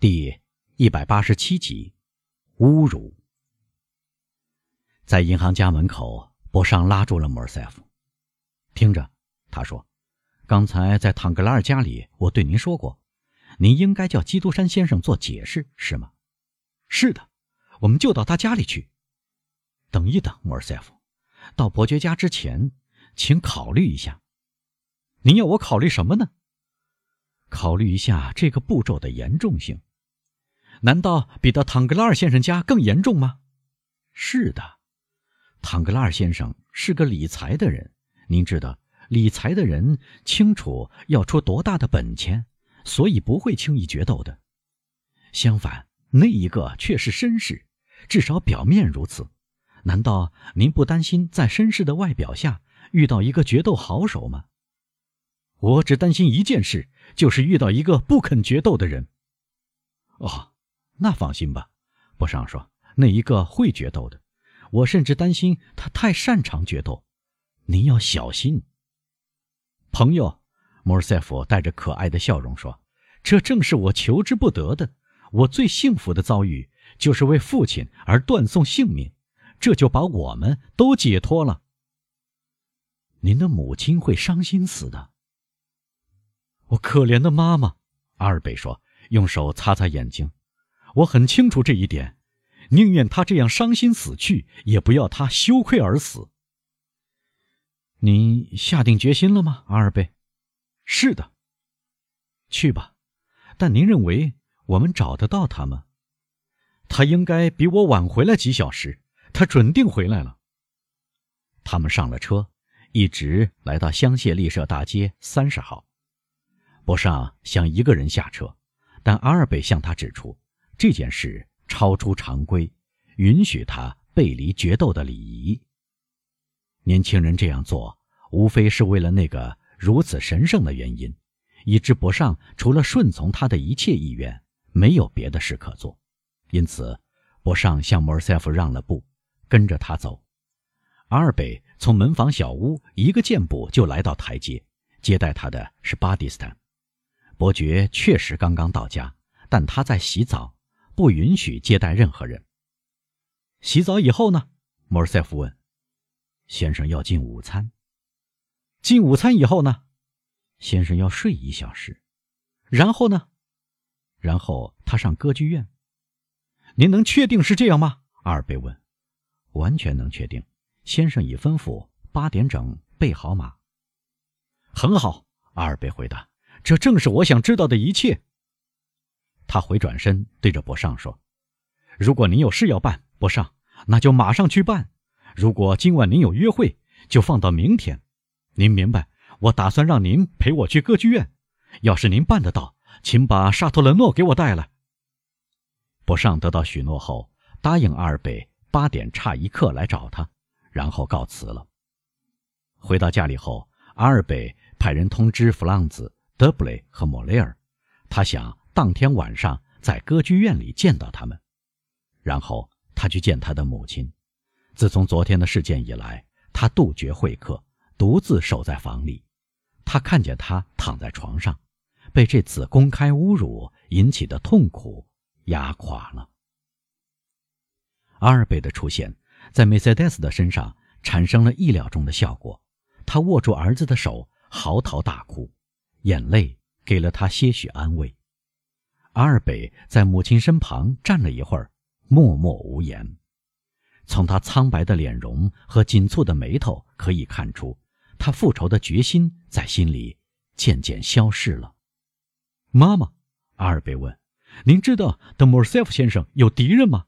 第一百八十七集，侮辱。在银行家门口，博尚拉住了莫尔塞夫。听着，他说：“刚才在唐格拉尔家里，我对您说过，您应该叫基督山先生做解释，是吗？”“是的，我们就到他家里去。”“等一等，莫尔塞夫，到伯爵家之前，请考虑一下。”“您要我考虑什么呢？”“考虑一下这个步骤的严重性。”难道比到唐格拉尔先生家更严重吗？是的，唐格拉尔先生是个理财的人。您知道，理财的人清楚要出多大的本钱，所以不会轻易决斗的。相反，那一个却是绅士，至少表面如此。难道您不担心在绅士的外表下遇到一个决斗好手吗？我只担心一件事，就是遇到一个不肯决斗的人。哦。那放心吧，博尚说，那一个会决斗的。我甚至担心他太擅长决斗，您要小心。朋友，莫尔塞夫带着可爱的笑容说：“这正是我求之不得的。我最幸福的遭遇就是为父亲而断送性命，这就把我们都解脱了。您的母亲会伤心死的。我可怜的妈妈。”阿尔贝说，用手擦擦眼睛。我很清楚这一点，宁愿他这样伤心死去，也不要他羞愧而死。您下定决心了吗，阿尔贝？是的。去吧，但您认为我们找得到他吗？他应该比我晚回来几小时，他准定回来了。他们上了车，一直来到香榭丽舍大街三十号。博尚想一个人下车，但阿尔贝向他指出。这件事超出常规，允许他背离决斗的礼仪。年轻人这样做，无非是为了那个如此神圣的原因，以致博尚除了顺从他的一切意愿，没有别的事可做。因此，博尚向莫尔塞夫让了步，跟着他走。阿尔贝从门房小屋一个箭步就来到台阶，接待他的是巴蒂斯坦伯爵。确实刚刚到家，但他在洗澡。不允许接待任何人。洗澡以后呢？莫尔塞夫问。先生要进午餐。进午餐以后呢？先生要睡一小时。然后呢？然后他上歌剧院。您能确定是这样吗？阿尔贝问。完全能确定。先生已吩咐八点整备好马。很好，阿尔贝回答。这正是我想知道的一切。他回转身对着博尚说：“如果您有事要办，博尚，那就马上去办；如果今晚您有约会，就放到明天。您明白？我打算让您陪我去歌剧院。要是您办得到，请把沙托勒诺给我带来。”博尚得到许诺后，答应阿尔贝八点差一刻来找他，然后告辞了。回到家里后，阿尔贝派人通知弗朗兹、德布雷和莫雷尔，他想。当天晚上在歌剧院里见到他们，然后他去见他的母亲。自从昨天的事件以来，他杜绝会客，独自守在房里。他看见他躺在床上，被这次公开侮辱引起的痛苦压垮了。阿尔贝的出现在梅赛德斯的身上产生了意料中的效果，他握住儿子的手，嚎啕大哭，眼泪给了他些许安慰。阿尔贝在母亲身旁站了一会儿，默默无言。从他苍白的脸容和紧蹙的眉头可以看出，他复仇的决心在心里渐渐消逝了。妈妈，阿尔贝问：“您知道德莫尔塞夫先生有敌人吗？”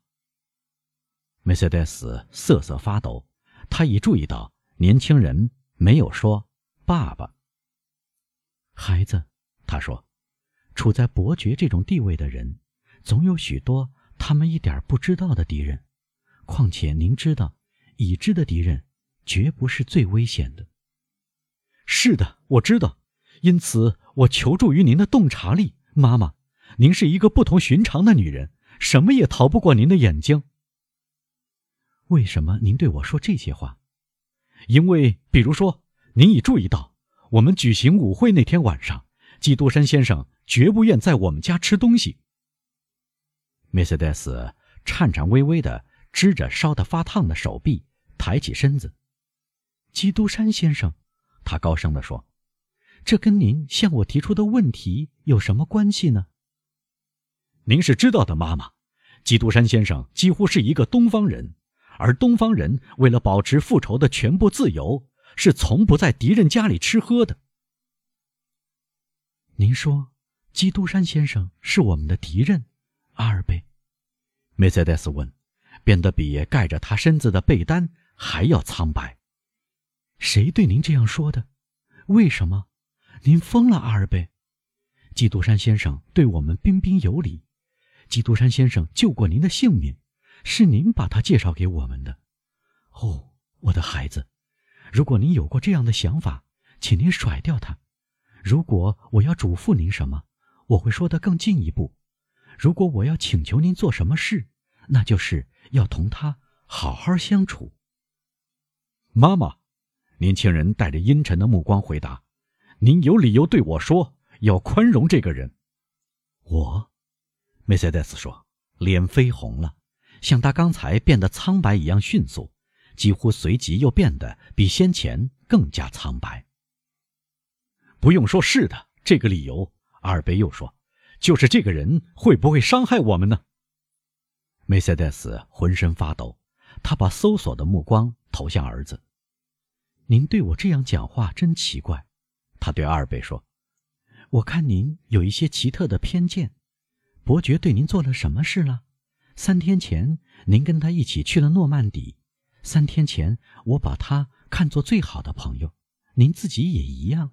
梅赛德斯瑟瑟发抖，他已注意到年轻人没有说“爸爸”。孩子，他说。处在伯爵这种地位的人，总有许多他们一点不知道的敌人。况且您知道，已知的敌人绝不是最危险的。是的，我知道。因此，我求助于您的洞察力，妈妈。您是一个不同寻常的女人，什么也逃不过您的眼睛。为什么您对我说这些话？因为，比如说，您已注意到，我们举行舞会那天晚上，基督山先生。绝不愿在我们家吃东西。梅赛德斯颤颤巍巍地支着烧得发烫的手臂，抬起身子。基督山先生，他高声地说：“这跟您向我提出的问题有什么关系呢？”您是知道的，妈妈。基督山先生几乎是一个东方人，而东方人为了保持复仇的全部自由，是从不在敌人家里吃喝的。您说，基督山先生是我们的敌人，阿尔贝？梅赛德斯问，变得比盖着他身子的被单还要苍白。谁对您这样说的？为什么？您疯了，阿尔贝！基督山先生对我们彬彬有礼。基督山先生救过您的性命，是您把他介绍给我们的。哦，我的孩子，如果您有过这样的想法，请您甩掉他。如果我要嘱咐您什么，我会说得更进一步。如果我要请求您做什么事，那就是要同他好好相处。妈妈，年轻人带着阴沉的目光回答：“您有理由对我说，要宽容这个人。”我。梅赛德斯说：“脸绯红了，像他刚才变得苍白一样迅速，几乎随即又变得比先前更加苍白。”不用说是的，这个理由。阿尔贝又说：“就是这个人会不会伤害我们呢？”梅赛德斯浑身发抖，他把搜索的目光投向儿子。“您对我这样讲话真奇怪。”他对阿尔贝说，“我看您有一些奇特的偏见。”伯爵对您做了什么事了？三天前您跟他一起去了诺曼底，三天前我把他看作最好的朋友，您自己也一样。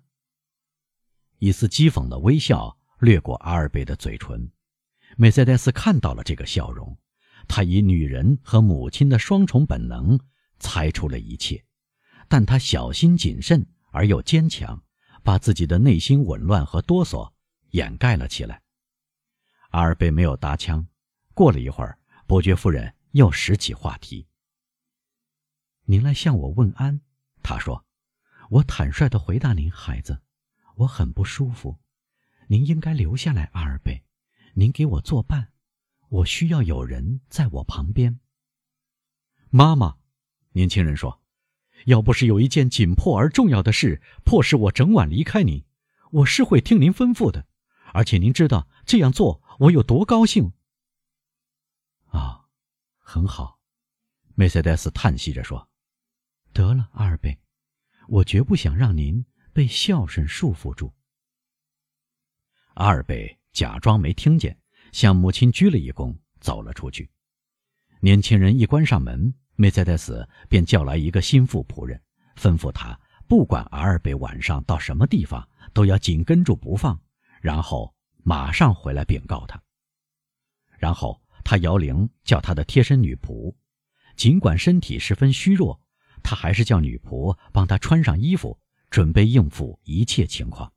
一丝讥讽的微笑掠过阿尔贝的嘴唇，梅赛德斯看到了这个笑容，他以女人和母亲的双重本能猜出了一切，但他小心谨慎而又坚强，把自己的内心紊乱和哆嗦掩盖了起来。阿尔贝没有搭腔。过了一会儿，伯爵夫人又拾起话题：“您来向我问安。”他说：“我坦率地回答您，孩子，我很不舒服。您应该留下来，阿尔贝，您给我作伴。我需要有人在我旁边。”妈妈，年轻人说：“要不是有一件紧迫而重要的事迫使我整晚离开您，我是会听您吩咐的。而且您知道这样做。”我有多高兴！啊，很好，梅赛德斯叹息着说：“得了，阿尔贝，我绝不想让您被孝顺束缚住。”阿尔贝假装没听见，向母亲鞠了一躬，走了出去。年轻人一关上门，梅赛德斯便叫来一个心腹仆人，吩咐他不管阿尔贝晚上到什么地方，都要紧跟住不放，然后。马上回来禀告他。然后他摇铃叫他的贴身女仆，尽管身体十分虚弱，他还是叫女仆帮他穿上衣服，准备应付一切情况。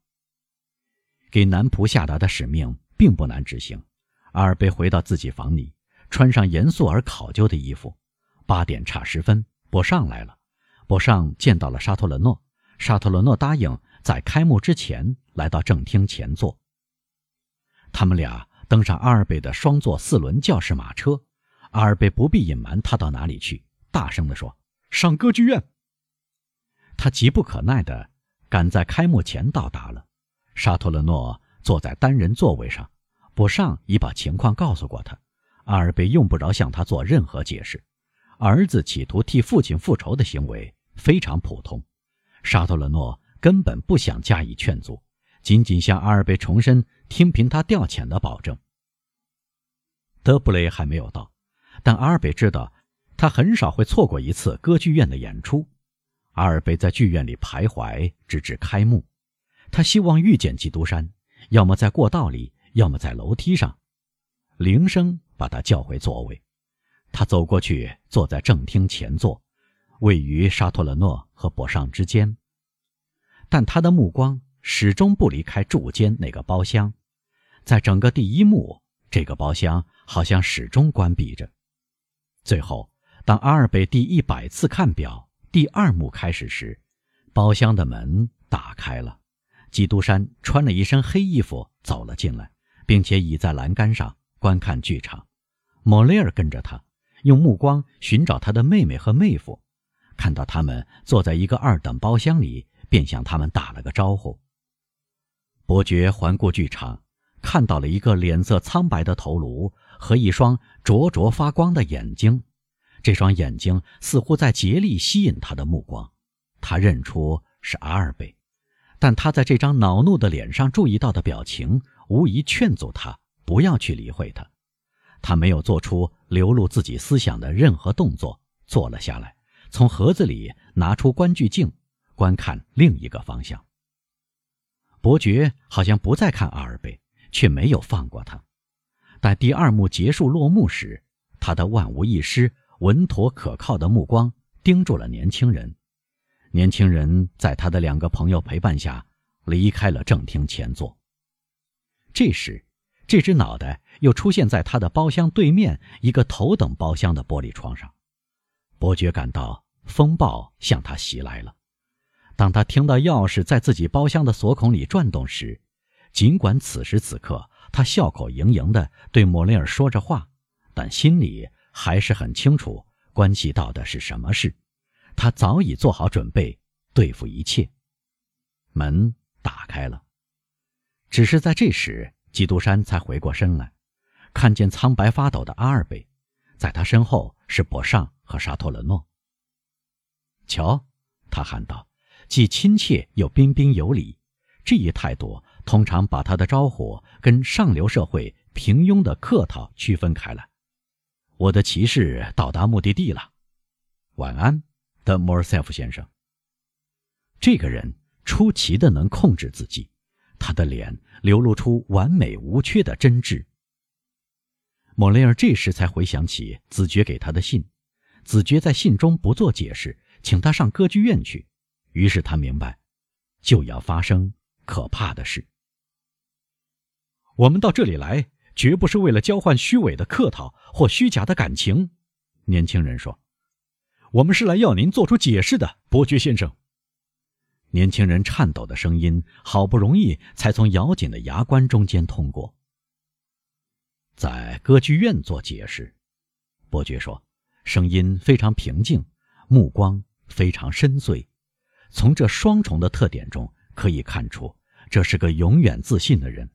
给男仆下达的使命并不难执行。阿尔贝回到自己房里，穿上严肃而考究的衣服。八点差十分，博尚来了。博尚见到了沙托伦诺，沙托伦诺答应在开幕之前来到正厅前座。他们俩登上阿尔贝的双座四轮教室马车，阿尔贝不必隐瞒他到哪里去，大声地说：“上歌剧院。”他急不可耐地赶在开幕前到达了。沙托勒诺坐在单人座位上，博尚已把情况告诉过他。阿尔贝用不着向他做任何解释。儿子企图替父亲复仇的行为非常普通，沙托勒诺根本不想加以劝阻。仅仅向阿尔贝重申听凭他调遣的保证。德布雷还没有到，但阿尔贝知道他很少会错过一次歌剧院的演出。阿尔贝在剧院里徘徊，直至开幕。他希望遇见基督山，要么在过道里，要么在楼梯上。铃声把他叫回座位，他走过去，坐在正厅前座，位于沙托勒诺和博尚之间。但他的目光。始终不离开柱间那个包厢，在整个第一幕，这个包厢好像始终关闭着。最后，当阿尔贝第一百次看表，第二幕开始时，包厢的门打开了，基督山穿了一身黑衣服走了进来，并且倚在栏杆上观看剧场。莫雷尔跟着他，用目光寻找他的妹妹和妹夫，看到他们坐在一个二等包厢里，便向他们打了个招呼。伯爵环顾剧场，看到了一个脸色苍白的头颅和一双灼灼发光的眼睛，这双眼睛似乎在竭力吸引他的目光。他认出是阿尔贝，但他在这张恼怒的脸上注意到的表情，无疑劝阻他不要去理会他。他没有做出流露自己思想的任何动作，坐了下来，从盒子里拿出观剧镜，观看另一个方向。伯爵好像不再看阿尔贝，却没有放过他。待第二幕结束落幕时，他的万无一失、稳妥可靠的目光盯住了年轻人。年轻人在他的两个朋友陪伴下离开了正厅前座。这时，这只脑袋又出现在他的包厢对面一个头等包厢的玻璃窗上。伯爵感到风暴向他袭来了。当他听到钥匙在自己包厢的锁孔里转动时，尽管此时此刻他笑口盈盈地对莫雷尔说着话，但心里还是很清楚关系到的是什么事。他早已做好准备对付一切。门打开了，只是在这时，基督山才回过身来，看见苍白发抖的阿尔贝，在他身后是博尚和沙托伦诺。瞧，他喊道，既亲切又彬彬有礼。这一态度通常把他的招呼跟上流社会平庸的客套区分开来。我的骑士到达目的地了，晚安。的莫尔塞夫先生，这个人出奇的能控制自己，他的脸流露出完美无缺的真挚。莫雷尔这时才回想起子爵给他的信，子爵在信中不做解释，请他上歌剧院去。于是他明白，就要发生可怕的事。我们到这里来，绝不是为了交换虚伪的客套或虚假的感情，年轻人说。我们是来要您做出解释的，伯爵先生。年轻人颤抖的声音好不容易才从咬紧的牙关中间通过。在歌剧院做解释，伯爵说，声音非常平静，目光非常深邃。从这双重的特点中可以看出，这是个永远自信的人。